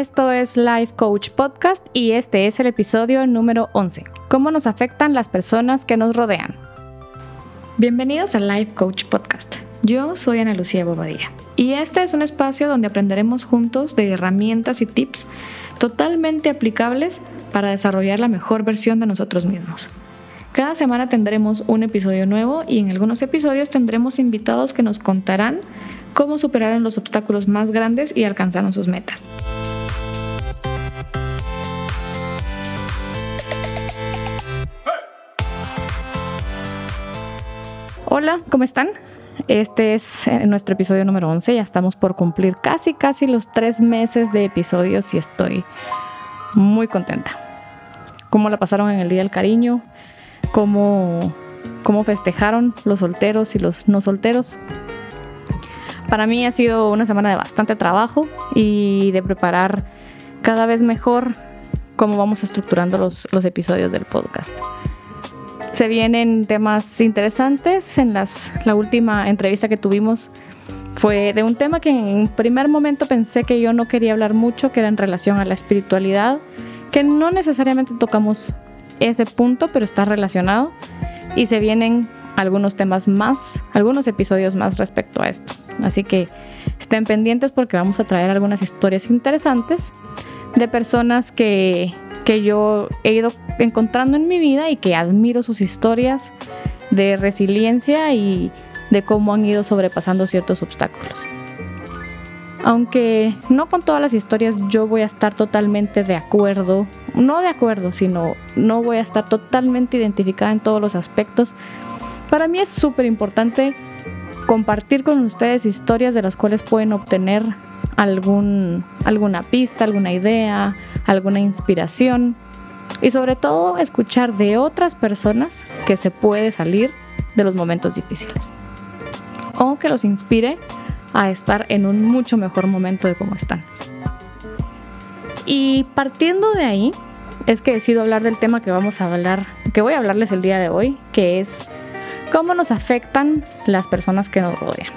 Esto es Life Coach Podcast y este es el episodio número 11. ¿Cómo nos afectan las personas que nos rodean? Bienvenidos a Life Coach Podcast. Yo soy Ana Lucía Bobadilla y este es un espacio donde aprenderemos juntos de herramientas y tips totalmente aplicables para desarrollar la mejor versión de nosotros mismos. Cada semana tendremos un episodio nuevo y en algunos episodios tendremos invitados que nos contarán cómo superaron los obstáculos más grandes y alcanzaron sus metas. Hola, ¿cómo están? Este es eh, nuestro episodio número 11. Ya estamos por cumplir casi, casi los tres meses de episodios y estoy muy contenta. ¿Cómo la pasaron en el Día del Cariño? ¿Cómo, cómo festejaron los solteros y los no solteros? Para mí ha sido una semana de bastante trabajo y de preparar cada vez mejor cómo vamos estructurando los, los episodios del podcast. Se vienen temas interesantes. En las, la última entrevista que tuvimos fue de un tema que en primer momento pensé que yo no quería hablar mucho, que era en relación a la espiritualidad, que no necesariamente tocamos ese punto, pero está relacionado. Y se vienen algunos temas más, algunos episodios más respecto a esto. Así que estén pendientes porque vamos a traer algunas historias interesantes de personas que que yo he ido encontrando en mi vida y que admiro sus historias de resiliencia y de cómo han ido sobrepasando ciertos obstáculos. Aunque no con todas las historias yo voy a estar totalmente de acuerdo, no de acuerdo, sino no voy a estar totalmente identificada en todos los aspectos, para mí es súper importante compartir con ustedes historias de las cuales pueden obtener algún, alguna pista, alguna idea, alguna inspiración y sobre todo escuchar de otras personas que se puede salir de los momentos difíciles o que los inspire a estar en un mucho mejor momento de cómo están. Y partiendo de ahí es que decido hablar del tema que vamos a hablar, que voy a hablarles el día de hoy, que es cómo nos afectan las personas que nos rodean.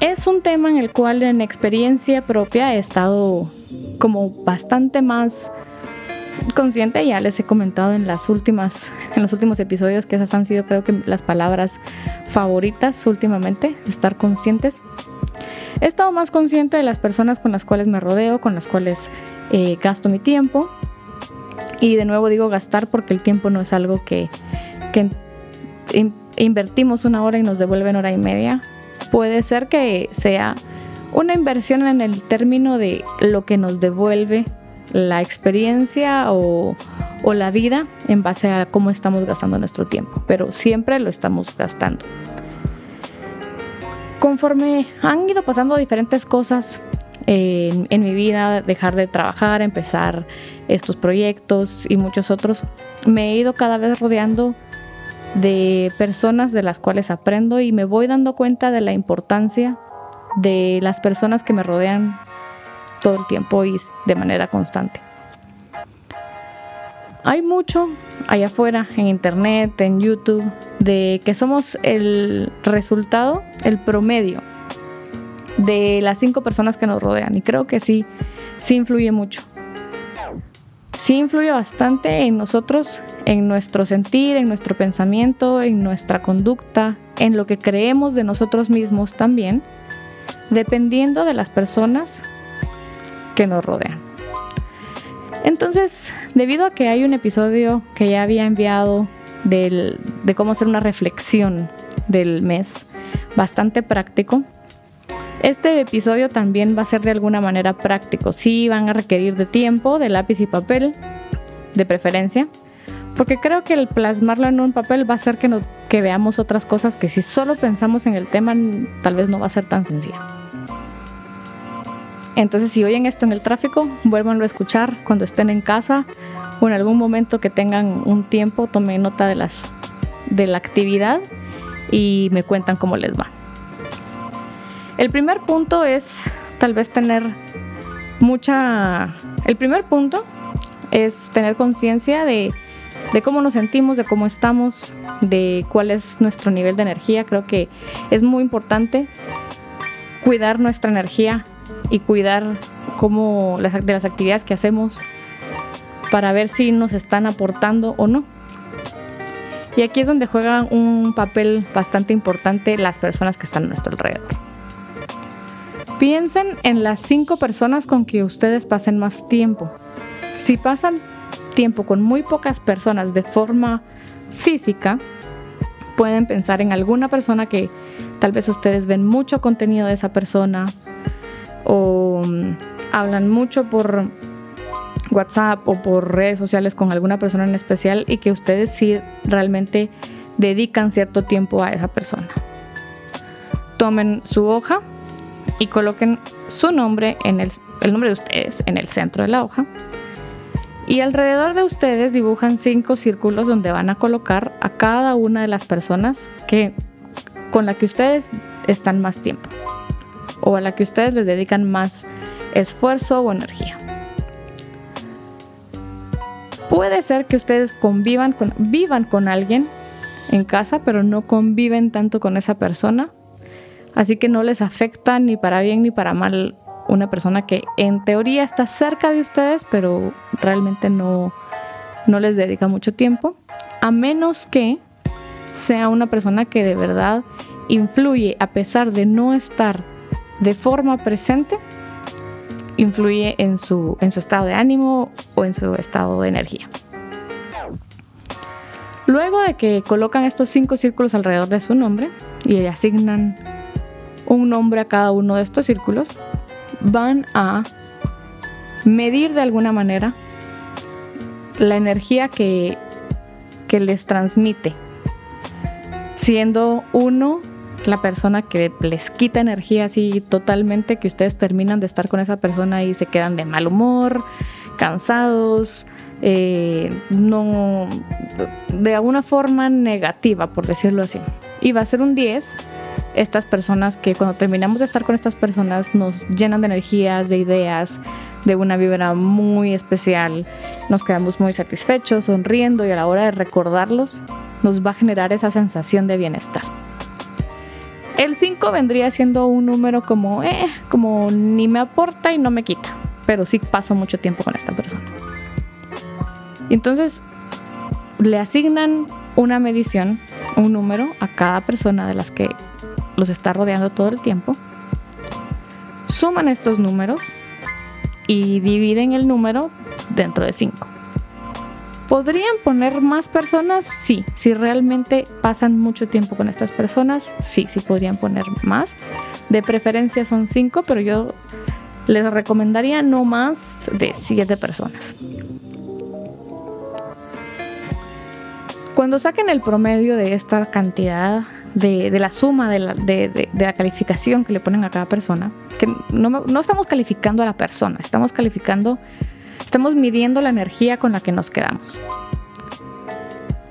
Es un tema en el cual en experiencia propia he estado como bastante más consciente, ya les he comentado en las últimas en los últimos episodios que esas han sido creo que las palabras favoritas últimamente, estar conscientes. He estado más consciente de las personas con las cuales me rodeo, con las cuales eh, gasto mi tiempo. Y de nuevo digo gastar porque el tiempo no es algo que, que invertimos una hora y nos devuelven hora y media puede ser que sea una inversión en el término de lo que nos devuelve la experiencia o, la vida en base a cómo estamos gastando nuestro tiempo, pero siempre lo estamos gastando. Conforme han ido pasando diferentes cosas en, mi vida, dejar de trabajar, empezar estos proyectos y muchos otros, me he ido cada vez rodeando de personas de las cuales aprendo y me voy dando cuenta de la importancia de las personas que me rodean todo el tiempo y de manera constante. Hay mucho allá afuera, en internet, en YouTube, de que somos el resultado, el promedio de las cinco personas que nos rodean. Y creo que sí, sí influye mucho sí influye bastante en nosotros, en nuestro sentir, en nuestro pensamiento, en nuestra conducta, en lo que creemos de nosotros mismos también, dependiendo de las personas que nos rodean. Entonces, debido a que hay un episodio que ya había enviado de cómo hacer una reflexión del mes bastante práctico, este episodio también va a ser de alguna manera práctico. Sí van a requerir de tiempo, de lápiz y papel, de preferencia, porque creo que el plasmarlo en un papel va a hacer que, no, que veamos otras cosas que si solo pensamos en el tema tal vez no va a ser tan sencillo. Entonces si oyen esto en el tráfico, vuélvanlo a escuchar cuando estén en casa o en algún momento que tengan un tiempo, tomen nota de, las, de la actividad y me cuentan cómo les va. El primer punto es tal vez tener mucha... El primer punto es tener conciencia de, cómo nos sentimos, de cómo estamos, de cuál es nuestro nivel de energía. Creo que es muy importante cuidar nuestra energía y cuidar cómo, de las actividades que hacemos para ver si nos están aportando o no. Y aquí es donde juegan un papel bastante importante las personas que están a nuestro alrededor. Piensen en las cinco personas con que ustedes pasen más tiempo. Si pasan tiempo con muy pocas personas de forma física, pueden pensar en alguna persona que tal vez ustedes ven mucho contenido de esa persona o mm, hablan mucho por WhatsApp o por redes sociales con alguna persona en especial y que ustedes sí realmente dedican cierto tiempo a esa persona. Tomen su hoja y coloquen su nombre en el, el nombre de ustedes en el centro de la hoja. Y alrededor de ustedes dibujan cinco círculos donde van a colocar a cada una de las personas que, con la que ustedes están más tiempo o a la que ustedes les dedican más esfuerzo o energía. Puede ser que ustedes convivan con, vivan con alguien en casa, pero no conviven tanto con esa persona. Así que no les afecta ni para bien ni para mal una persona que en teoría está cerca de ustedes, pero realmente no, no les dedica mucho tiempo. A menos que sea una persona que de verdad influye a pesar de no estar de forma presente influye en su, en su estado de ánimo o en su estado de energía. Luego de que colocan estos cinco círculos alrededor de su nombre y asignan un nombre a cada uno de estos círculos, van a medir de alguna manera la energía que, que les transmite, siendo uno la persona que les quita energía así totalmente, que ustedes terminan de estar con esa persona y se quedan de mal humor, cansados, eh, no, de alguna forma negativa, por decirlo así. Y va a ser un 10 estas personas que cuando terminamos de estar con estas personas nos llenan de energías, de ideas, de una vibra muy especial, nos quedamos muy satisfechos, sonriendo y a la hora de recordarlos nos va a generar esa sensación de bienestar. El 5 vendría siendo un número como, eh, como ni me aporta y no me quita, pero sí paso mucho tiempo con esta persona. Entonces, le asignan una medición, un número a cada persona de las que los está rodeando todo el tiempo. Suman estos números y dividen el número dentro de 5. ¿Podrían poner más personas? Sí. Si realmente pasan mucho tiempo con estas personas, sí, sí podrían poner más. De preferencia son cinco, pero yo les recomendaría no más de siete personas. Cuando saquen el promedio de esta cantidad, de, la suma de la, calificación que le ponen a cada persona, que no, no estamos calificando a la persona, estamos calificando Estamos midiendo la energía con la que nos quedamos.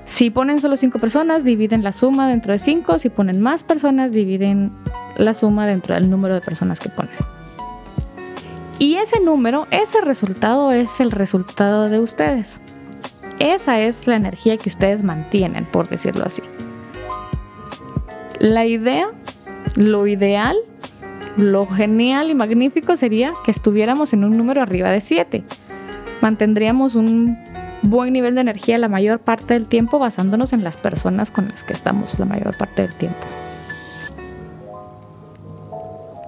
Si ponen solo cinco personas, dividen la suma dentro de cinco. Si ponen más personas, dividen la suma dentro del número de personas que ponen. Y ese número, ese resultado es el resultado de ustedes. Esa es la energía que ustedes mantienen, por decirlo así. La idea, lo ideal, lo genial y magnífico sería que estuviéramos en un número arriba de 7 mantendríamos un buen nivel de energía la mayor parte del tiempo basándonos en las personas con las que estamos la mayor parte del tiempo.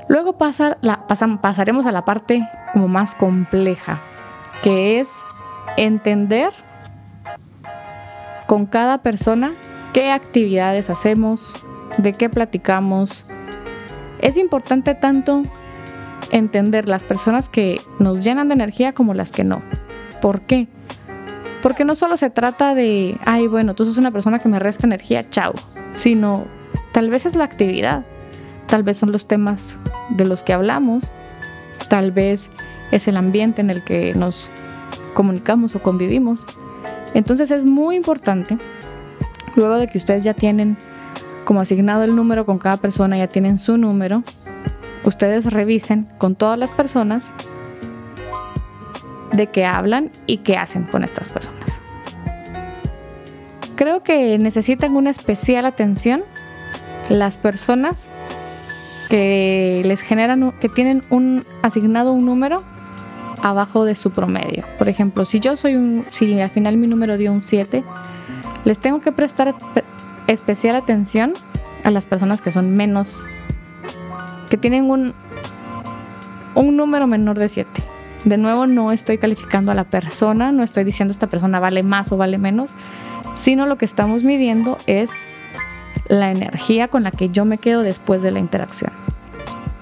Luego pasa la, pasaremos a la parte como más compleja, que es entender con cada persona qué actividades hacemos, de qué platicamos. Es importante tanto entender las personas que nos llenan de energía como las que no. ¿Por qué? Porque no solo se trata de, ay, bueno, tú sos una persona que me resta energía, chao, sino tal vez es la actividad, tal vez son los temas de los que hablamos, tal vez es el ambiente en el que nos comunicamos o convivimos. Entonces es muy importante, luego de que ustedes ya tienen como asignado el número con cada persona, ya tienen su número, ustedes revisen con todas las personas de qué hablan y qué hacen con estas personas. Creo que necesitan una especial atención las personas que les generan, que tienen un asignado un número abajo de su promedio. Por ejemplo, si yo soy un, si al final mi número dio un 7, les tengo que prestar especial atención a las personas que son menos, que tienen un, un número menor de 7. De nuevo, no estoy calificando a la persona, no estoy diciendo esta persona vale más o vale menos, sino lo que estamos midiendo es la energía con la que yo me quedo después de la interacción.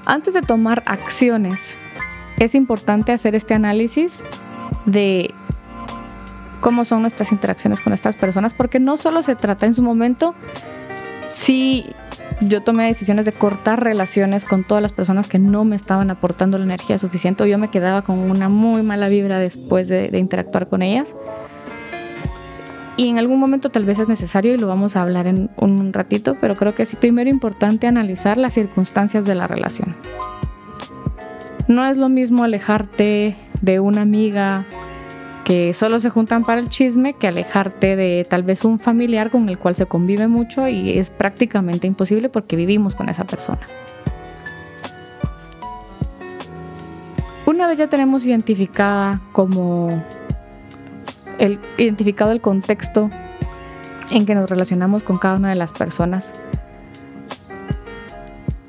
Antes de tomar acciones, es importante hacer este análisis de cómo son nuestras interacciones con estas personas, porque no solo se trata en su momento, si yo tomé decisiones de cortar relaciones con todas las personas que no me estaban aportando la energía suficiente, o yo me quedaba con una muy mala vibra después de, de interactuar con ellas. Y en algún momento tal vez es necesario y lo vamos a hablar en un ratito, pero creo que es primero importante analizar las circunstancias de la relación. No es lo mismo alejarte de una amiga que solo se juntan para el chisme que alejarte de tal vez un familiar con el cual se convive mucho y es prácticamente imposible porque vivimos con esa persona. Una vez ya tenemos identificada como el, identificado el contexto en que nos relacionamos con cada una de las personas.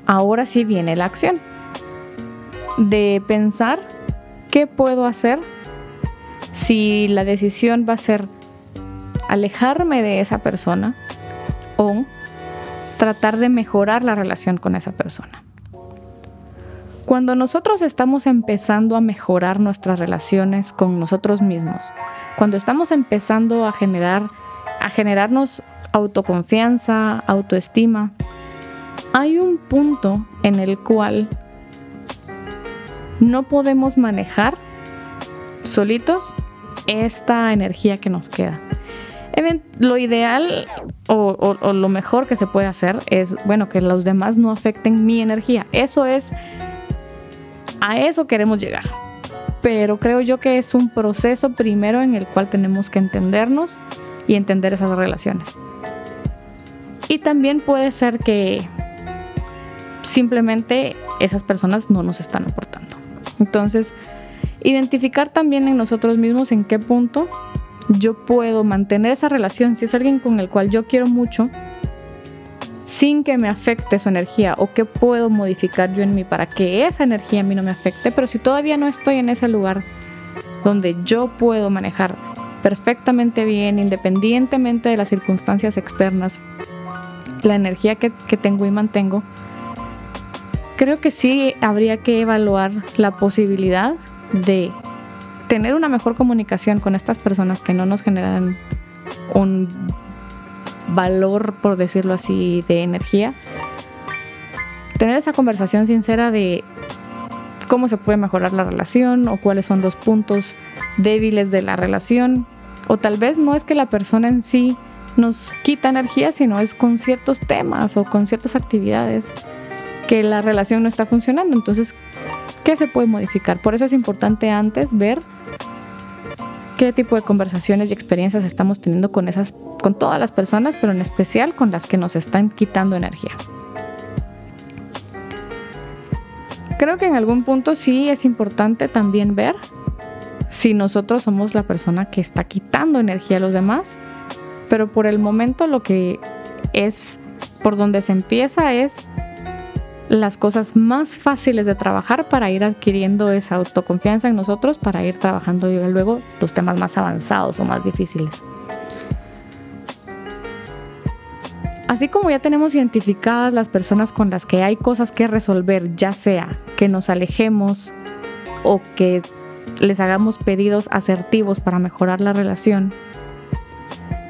Ahora sí viene la acción de pensar qué puedo hacer si la decisión va a ser alejarme de esa persona o tratar de mejorar la relación con esa persona. Cuando nosotros estamos empezando a mejorar nuestras relaciones con nosotros mismos, cuando estamos empezando a generar a generarnos autoconfianza, autoestima, hay un punto en el cual no podemos manejar solitos esta energía que nos queda. Lo ideal o, lo mejor que se puede hacer es, bueno, que los demás no afecten mi energía. Eso es a eso queremos llegar. Pero creo yo que es un proceso primero en el cual tenemos que entendernos y entender esas relaciones. Y también puede ser que simplemente esas personas no nos están aportando. Entonces, identificar también en nosotros mismos en qué punto yo puedo mantener esa relación. Si es alguien con el cual yo quiero mucho, sin que me afecte su energía o qué puedo modificar yo en mí para que esa energía a mí no me afecte, pero si todavía no estoy en ese lugar donde yo puedo manejar perfectamente bien, independientemente de las circunstancias externas, la energía que, que tengo y mantengo, creo que sí habría que evaluar la posibilidad de tener una mejor comunicación con estas personas que no nos generan un valor, por decirlo así, de energía, tener esa conversación sincera de cómo se puede mejorar la relación o cuáles son los puntos débiles de la relación. O tal vez no es que la persona en sí nos quita energía, sino es con ciertos temas o con ciertas actividades que la relación no está funcionando. Entonces, ¿qué se puede modificar? Por eso es importante antes ver qué tipo de conversaciones y experiencias estamos teniendo con esas con todas las personas, pero en especial con las que nos están quitando energía. Creo que en algún punto sí es importante también ver si nosotros somos la persona que está quitando energía a los demás, pero por el momento lo que es por donde se empieza es las cosas más fáciles de trabajar para ir adquiriendo esa autoconfianza en nosotros, para ir trabajando luego los temas más avanzados o más difíciles. Así como ya tenemos identificadas las personas con las que hay cosas que resolver, ya sea que nos alejemos o que les hagamos pedidos asertivos para mejorar la relación,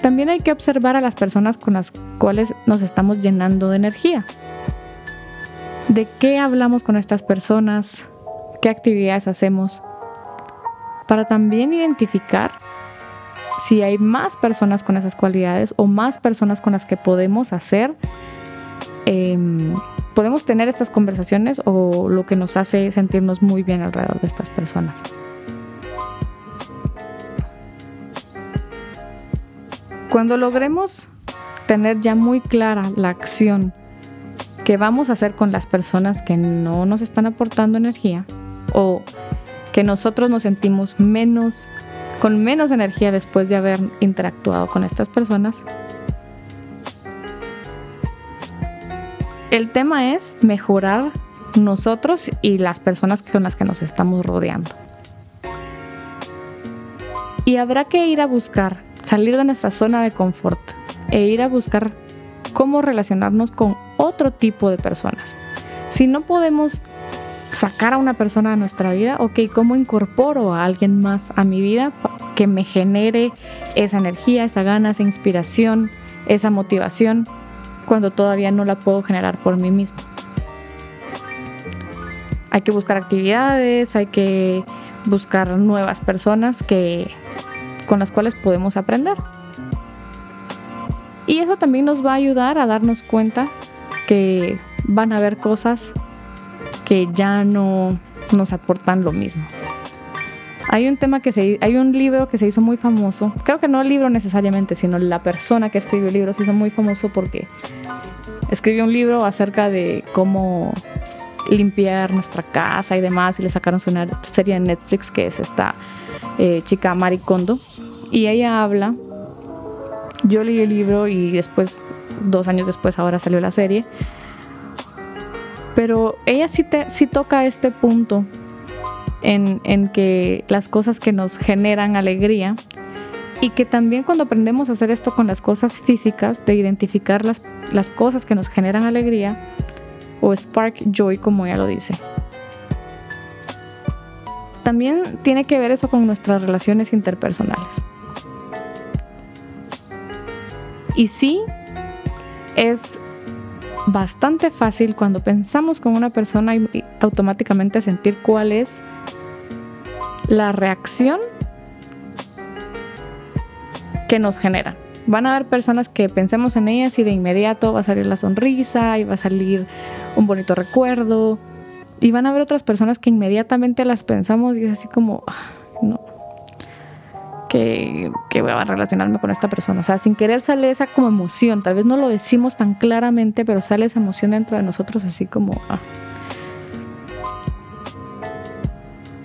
también hay que observar a las personas con las cuales nos estamos llenando de energía de qué hablamos con estas personas, qué actividades hacemos, para también identificar si hay más personas con esas cualidades o más personas con las que podemos hacer, em, podemos tener estas conversaciones o lo que nos hace sentirnos muy bien alrededor de estas personas. Cuando logremos tener ya muy clara la acción qué vamos a hacer con las personas que no nos están aportando energía o que nosotros nos sentimos menos, con menos energía después de haber interactuado con estas personas. El tema es mejorar nosotros y las personas con las que nos estamos rodeando. Y habrá que ir a buscar, salir de nuestra zona de confort e ir a buscar cómo relacionarnos con otro tipo de personas. Si no podemos sacar a una persona de nuestra vida, ok, ¿cómo incorporo a alguien más a mi vida que me genere esa energía, esa gana, esa inspiración, esa motivación cuando todavía no la puedo generar por mí mismo? Hay que buscar actividades, hay que buscar nuevas personas que, con las cuales podemos aprender. Y eso también nos va a ayudar a darnos cuenta que van a haber cosas que ya no nos aportan lo mismo. Hay un tema que se hay un libro que se hizo muy famoso. Creo que no el libro necesariamente, sino la persona que escribió el libro se hizo muy famoso porque escribió un libro acerca de cómo limpiar nuestra casa y demás y le sacaron una serie de Netflix que es esta eh, chica Maricondo y ella habla yo leí el libro y después dos años después ahora salió la serie pero ella sí, te, sí toca este punto en, en, que las cosas que nos generan alegría y que también cuando aprendemos a hacer esto con las cosas físicas, de identificar las, las cosas que nos generan alegría, o spark joy como ella lo dice. También tiene que ver eso con nuestras relaciones interpersonales. Y sí, es bastante fácil cuando pensamos con una persona y automáticamente sentir cuál es la reacción que nos genera. Van a haber personas que pensemos en ellas y de inmediato va a salir la sonrisa y va a salir un bonito recuerdo. Y van a haber otras personas que inmediatamente las pensamos y es así como, ah, no, que, voy a relacionarme con esta persona. O sea, sin querer sale esa como emoción. Tal vez no lo decimos tan claramente, pero sale esa emoción dentro de nosotros así como... Ah.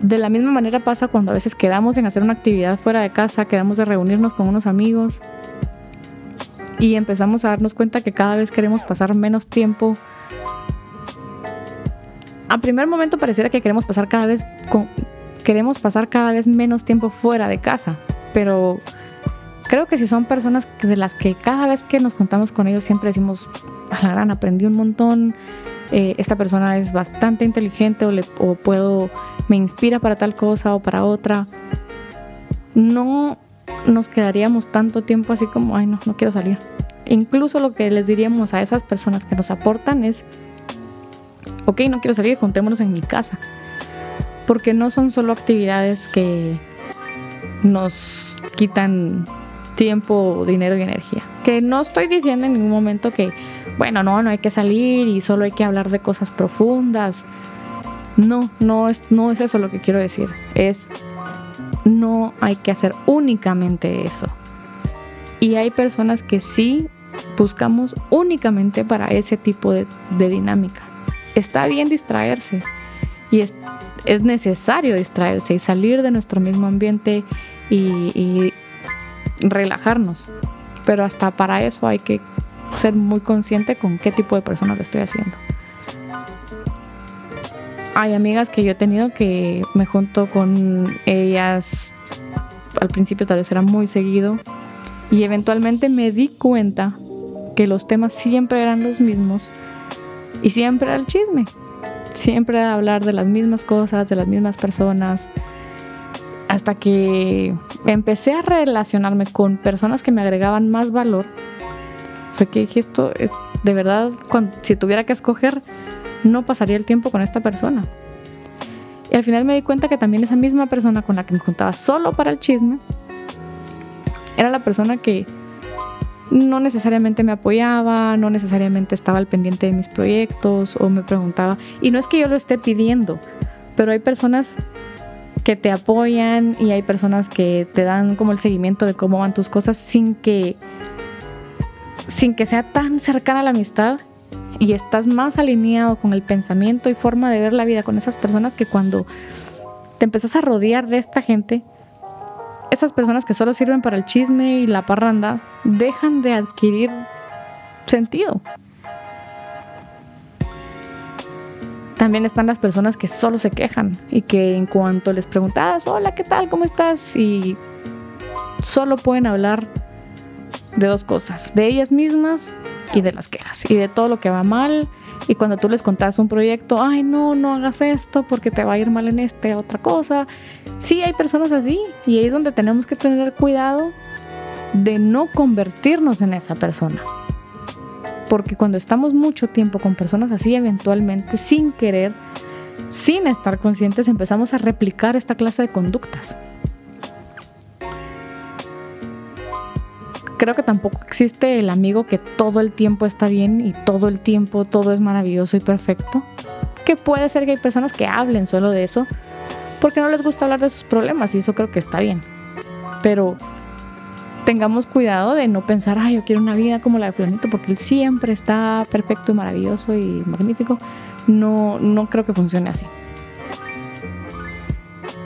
De la misma manera pasa cuando a veces quedamos en hacer una actividad fuera de casa, quedamos de reunirnos con unos amigos y empezamos a darnos cuenta que cada vez queremos pasar menos tiempo. A primer momento pareciera que queremos pasar cada vez queremos pasar cada vez menos tiempo fuera de casa pero creo que si son personas de las que cada vez que nos contamos con ellos siempre decimos, a la gran, aprendí un montón, eh, esta persona es bastante inteligente o, le, puedo, me inspira para tal cosa o para otra, no nos quedaríamos tanto tiempo así como, ay no, no quiero salir. Incluso lo que les diríamos a esas personas que nos aportan es, ok, no quiero salir, juntémonos en mi casa. Porque no son solo actividades que, nos quitan tiempo, dinero y energía. Que no estoy diciendo en ningún momento que, bueno, no, no hay que salir y solo hay que hablar de cosas profundas. No, no es, no es eso lo que quiero decir. Es, no hay que hacer únicamente eso. Y hay personas que sí buscamos únicamente para ese tipo de, dinámica. Está bien distraerse y es necesario distraerse y salir de nuestro mismo ambiente y, relajarnos. Pero hasta para eso hay que ser muy consciente con qué tipo de persona lo estoy haciendo. Hay amigas que yo he tenido que me junto con ellas, al principio tal vez era muy seguido, y eventualmente me di cuenta que los temas siempre eran los mismos y siempre era el chisme. Siempre hablar de las mismas cosas, de las mismas personas, hasta que empecé a relacionarme con personas que me agregaban más valor, fue que dije esto es de verdad, si tuviera que escoger, no pasaría el tiempo con esta persona. Y al final me di cuenta que también esa misma persona con la que me juntaba solo para el chisme, era la persona que no necesariamente me apoyaba, no necesariamente estaba al pendiente de mis proyectos o me preguntaba. Y no es que yo lo esté pidiendo, pero hay personas que te apoyan y hay personas que te dan como el seguimiento de cómo van tus cosas sin que sin que sea tan cercana la amistad y estás más alineado con el pensamiento y forma de ver la vida con esas personas que cuando te empezás a rodear de esta gente, esas personas que solo sirven para el chisme y la parranda, dejan de adquirir sentido. También están las personas que solo se quejan y que en cuanto les preguntas, hola, ¿qué tal? ¿Cómo estás? Y solo pueden hablar de dos cosas, de ellas mismas y de las quejas y de todo lo que va mal. Y cuando tú les contás un proyecto, ay, no, no hagas esto porque te va a ir mal en este, otra cosa. Sí, hay personas así y ahí es donde tenemos que tener cuidado de no convertirnos en esa persona. Porque cuando estamos mucho tiempo con personas así, eventualmente, sin querer, sin estar conscientes, empezamos a replicar esta clase de conductas. creo que tampoco existe el amigo que todo el tiempo está bien y todo el tiempo todo es maravilloso y perfecto. Que puede ser que hay personas que hablen solo de eso porque no les gusta hablar de sus problemas y eso creo que está bien. Pero tengamos cuidado de no pensar, ay, yo quiero una vida como la de Fulanito porque él siempre está perfecto y maravilloso y magnífico. No, no creo que funcione así.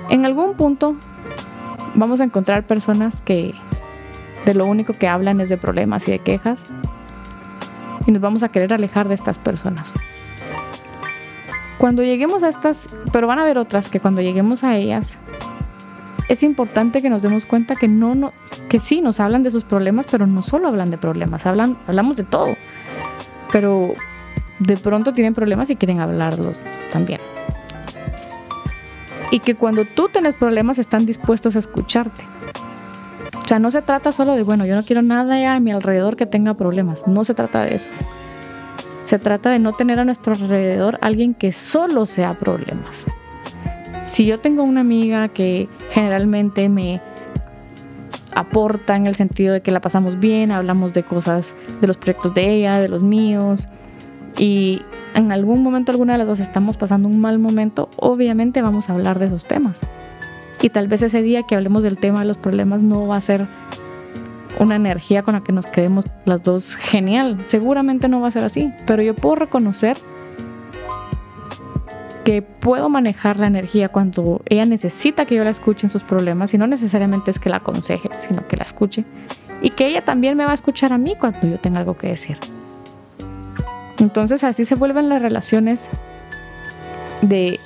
En algún punto vamos a encontrar personas que de lo único que hablan es de problemas y de quejas. Y nos vamos a querer alejar de estas personas. Cuando lleguemos a estas, pero van a haber otras que cuando lleguemos a ellas, es importante que nos demos cuenta que no, no que sí nos hablan de sus problemas, pero no solo hablan de problemas, hablan, hablamos de todo. Pero de pronto tienen problemas y quieren hablarlos también. Y que cuando tú tienes problemas están dispuestos a escucharte. O sea, no se trata solo de, bueno, yo no quiero nada a mi alrededor que tenga problemas. No se trata de eso. Se trata de no tener a nuestro alrededor alguien que solo sea problemas. Si yo tengo una amiga que generalmente me aporta en el sentido de que la pasamos bien, hablamos de cosas, de los proyectos de ella, de los míos, y en algún momento alguna de las dos estamos pasando un mal momento, obviamente vamos a hablar de esos temas. Y tal vez ese día que hablemos del tema de los problemas no va a ser una energía con la que nos quedemos las dos genial. Seguramente no va a ser así, pero yo puedo reconocer que puedo manejar la energía cuando ella necesita que yo la escuche en sus problemas y no necesariamente es que la aconseje, sino que la escuche y que ella también me va a escuchar a mí cuando yo tenga algo que decir. Entonces así se vuelven las relaciones de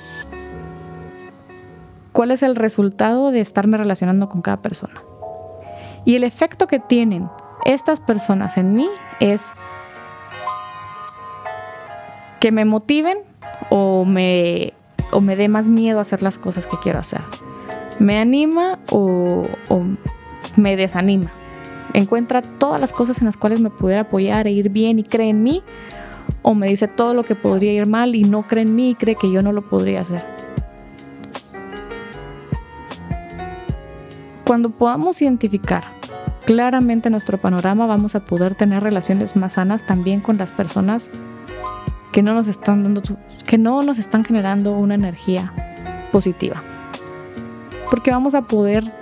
cuál es el resultado de estarme relacionando con cada persona. Y el efecto que tienen estas personas en mí es que me motiven o me, o me dé más miedo a hacer las cosas que quiero hacer. Me anima o, o me desanima. Encuentra todas las cosas en las cuales me pudiera apoyar e ir bien y cree en mí. O me dice todo lo que podría ir mal y no cree en mí y cree que yo no lo podría hacer. Cuando podamos identificar claramente nuestro panorama, vamos a poder tener relaciones más sanas también con las personas que no nos están dando, que no nos están generando una energía positiva. Porque vamos a poder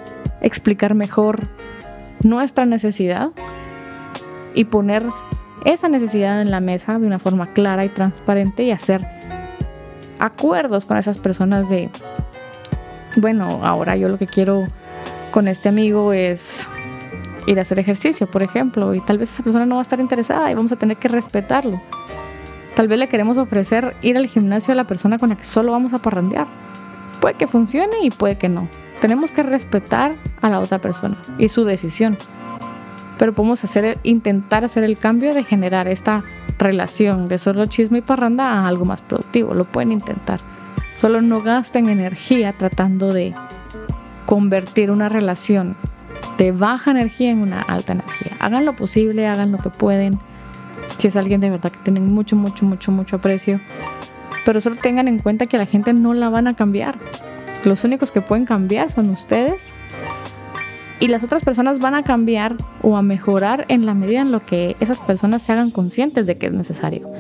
explicar mejor nuestra necesidad y poner esa necesidad en la mesa de una forma clara y transparente y hacer acuerdos con esas personas de, bueno, ahora yo lo que quiero con este amigo es ir a hacer ejercicio, por ejemplo, y tal vez esa persona no va a estar interesada y vamos a tener que respetarlo. Tal vez le queremos ofrecer ir al gimnasio a la persona con la que solo vamos a parrandear. Puede que funcione y puede que no. Tenemos que respetar a la otra persona y su decisión. Pero podemos hacer, intentar hacer el cambio de generar esta relación de solo chisme y parranda a algo más productivo. Lo pueden intentar. Solo no gasten energía tratando de convertir una relación de baja energía en una alta energía. Hagan lo posible, hagan lo que pueden. Si es alguien de verdad que tienen mucho, mucho, mucho, mucho aprecio. Pero solo tengan en cuenta que la gente no la van a cambiar. Los únicos que pueden cambiar son ustedes. Y las otras personas van a cambiar o a mejorar en la medida en lo que esas personas se hagan conscientes de que es necesario.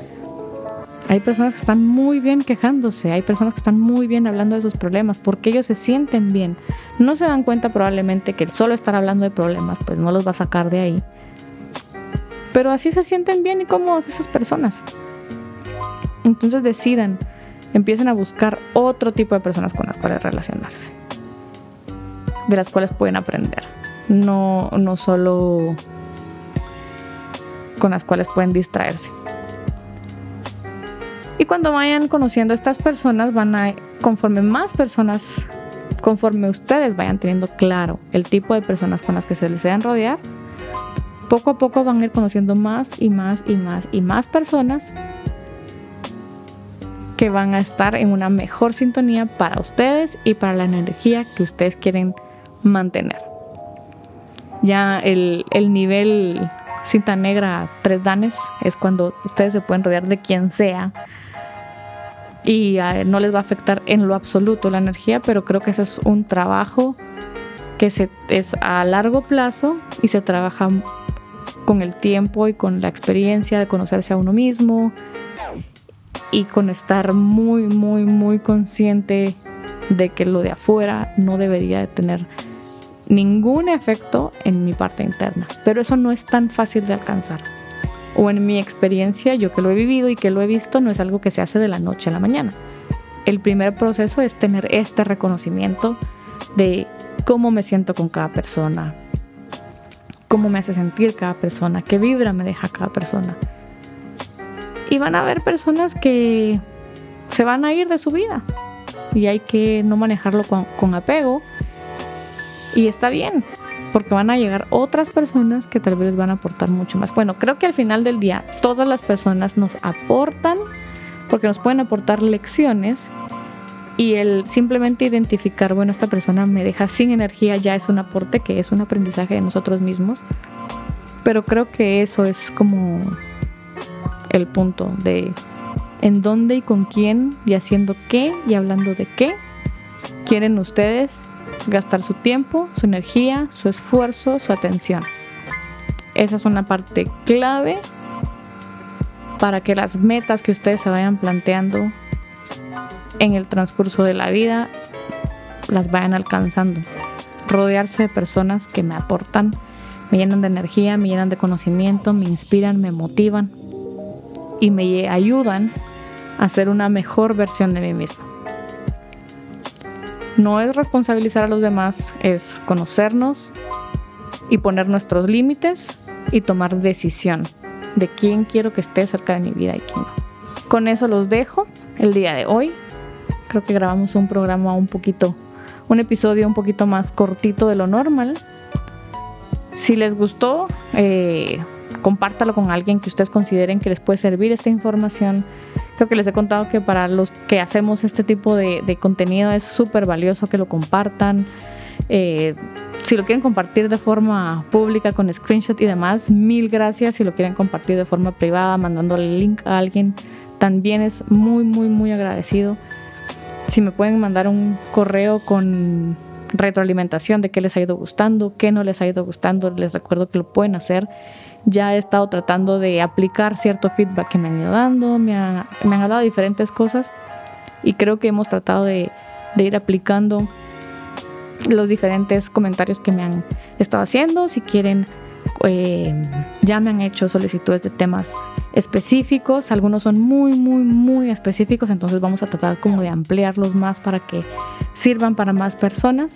Hay personas que están muy bien quejándose, hay personas que están muy bien hablando de sus problemas porque ellos se sienten bien. No se dan cuenta probablemente que el solo estar hablando de problemas pues no los va a sacar de ahí. Pero así se sienten bien y cómodos esas personas. Entonces decidan empiecen a buscar otro tipo de personas con las cuales relacionarse, de las cuales pueden aprender, no, no solo con las cuales pueden distraerse. Y cuando vayan conociendo estas personas, van a, conforme más personas, conforme ustedes vayan teniendo claro el tipo de personas con las que se les desean rodear, poco a poco van a ir conociendo más y más y más y más personas que van a estar en una mejor sintonía para ustedes y para la energía que ustedes quieren mantener. Ya el, nivel cinta negra tres danes es cuando ustedes se pueden rodear de quien sea y ah, no les va a afectar en lo absoluto la energía, pero creo que eso es un trabajo que se, es a largo plazo y se trabaja con el tiempo y con la experiencia de conocerse a uno mismo y con estar muy, muy, muy consciente de que lo de afuera no debería de tener ningún efecto en mi parte interna. Pero eso no es tan fácil de alcanzar. O en mi experiencia, yo que lo he vivido y que lo he visto, no es algo que se hace de la noche a la mañana. El primer proceso es tener este reconocimiento de cómo me siento con cada persona, cómo me hace sentir cada persona, qué vibra me deja cada persona. Y van a haber personas que se van a ir de su vida y hay que no manejarlo con, apego. Y está bien, porque van a llegar otras personas que tal vez van a aportar mucho más. Bueno, creo que al final del día todas las personas nos aportan porque nos pueden aportar lecciones y el simplemente identificar, bueno, esta persona me deja sin energía ya es un aporte que es un aprendizaje de nosotros mismos. Pero creo que eso es como el punto de en dónde y con quién y haciendo qué y hablando de qué quieren ustedes gastar su tiempo, su energía, su esfuerzo, su atención. Esa es una parte clave para que las metas que ustedes se vayan planteando en el transcurso de la vida las vayan alcanzando. Rodearse de personas que me aportan, me llenan de energía, me llenan de conocimiento, me inspiran, me motivan y me ayudan a ser una mejor versión de mí misma. No es responsabilizar a los demás, es conocernos y poner nuestros límites y tomar decisión de quién quiero que esté cerca de mi vida y quién no. Con eso los dejo el día de hoy. Creo que grabamos un programa un poquito, un episodio un poquito más cortito de lo normal. Si les gustó, eh, compártalo con alguien que ustedes consideren que les puede servir esta información. Creo que les he contado que para los que hacemos este tipo de, contenido es súper valioso que lo compartan. Eh, si lo quieren compartir de forma pública con screenshot y demás, mil gracias. Si lo quieren compartir de forma privada, mandándole el link a alguien, también es muy, muy, muy agradecido. Si me pueden mandar un correo con retroalimentación de qué les ha ido gustando, qué no les ha ido gustando, les recuerdo que lo pueden hacer. Ya he estado tratando de aplicar cierto feedback que me han ido dando, me, han hablado de diferentes cosas y creo que hemos tratado de, ir aplicando los diferentes comentarios que me han estado haciendo. Si quieren, eh, ya me han hecho solicitudes de temas específicos, algunos son muy, muy, muy específicos, entonces vamos a tratar como de ampliarlos más para que sirvan para más personas.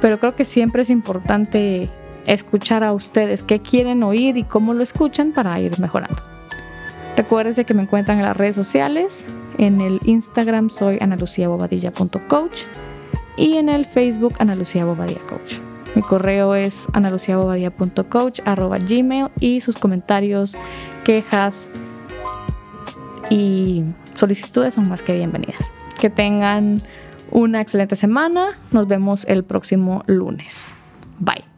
Pero creo que siempre es importante escuchar a ustedes qué quieren oír y cómo lo escuchan para ir mejorando. Recuérdense que me encuentran en las redes sociales, en el Instagram soy analuciabobadilla.coach y en el Facebook Ana Coach. Mi correo es analuciabobadilla.coach.gmail y sus comentarios, quejas y solicitudes son más que bienvenidas. Que tengan una excelente semana. Nos vemos el próximo lunes. Bye.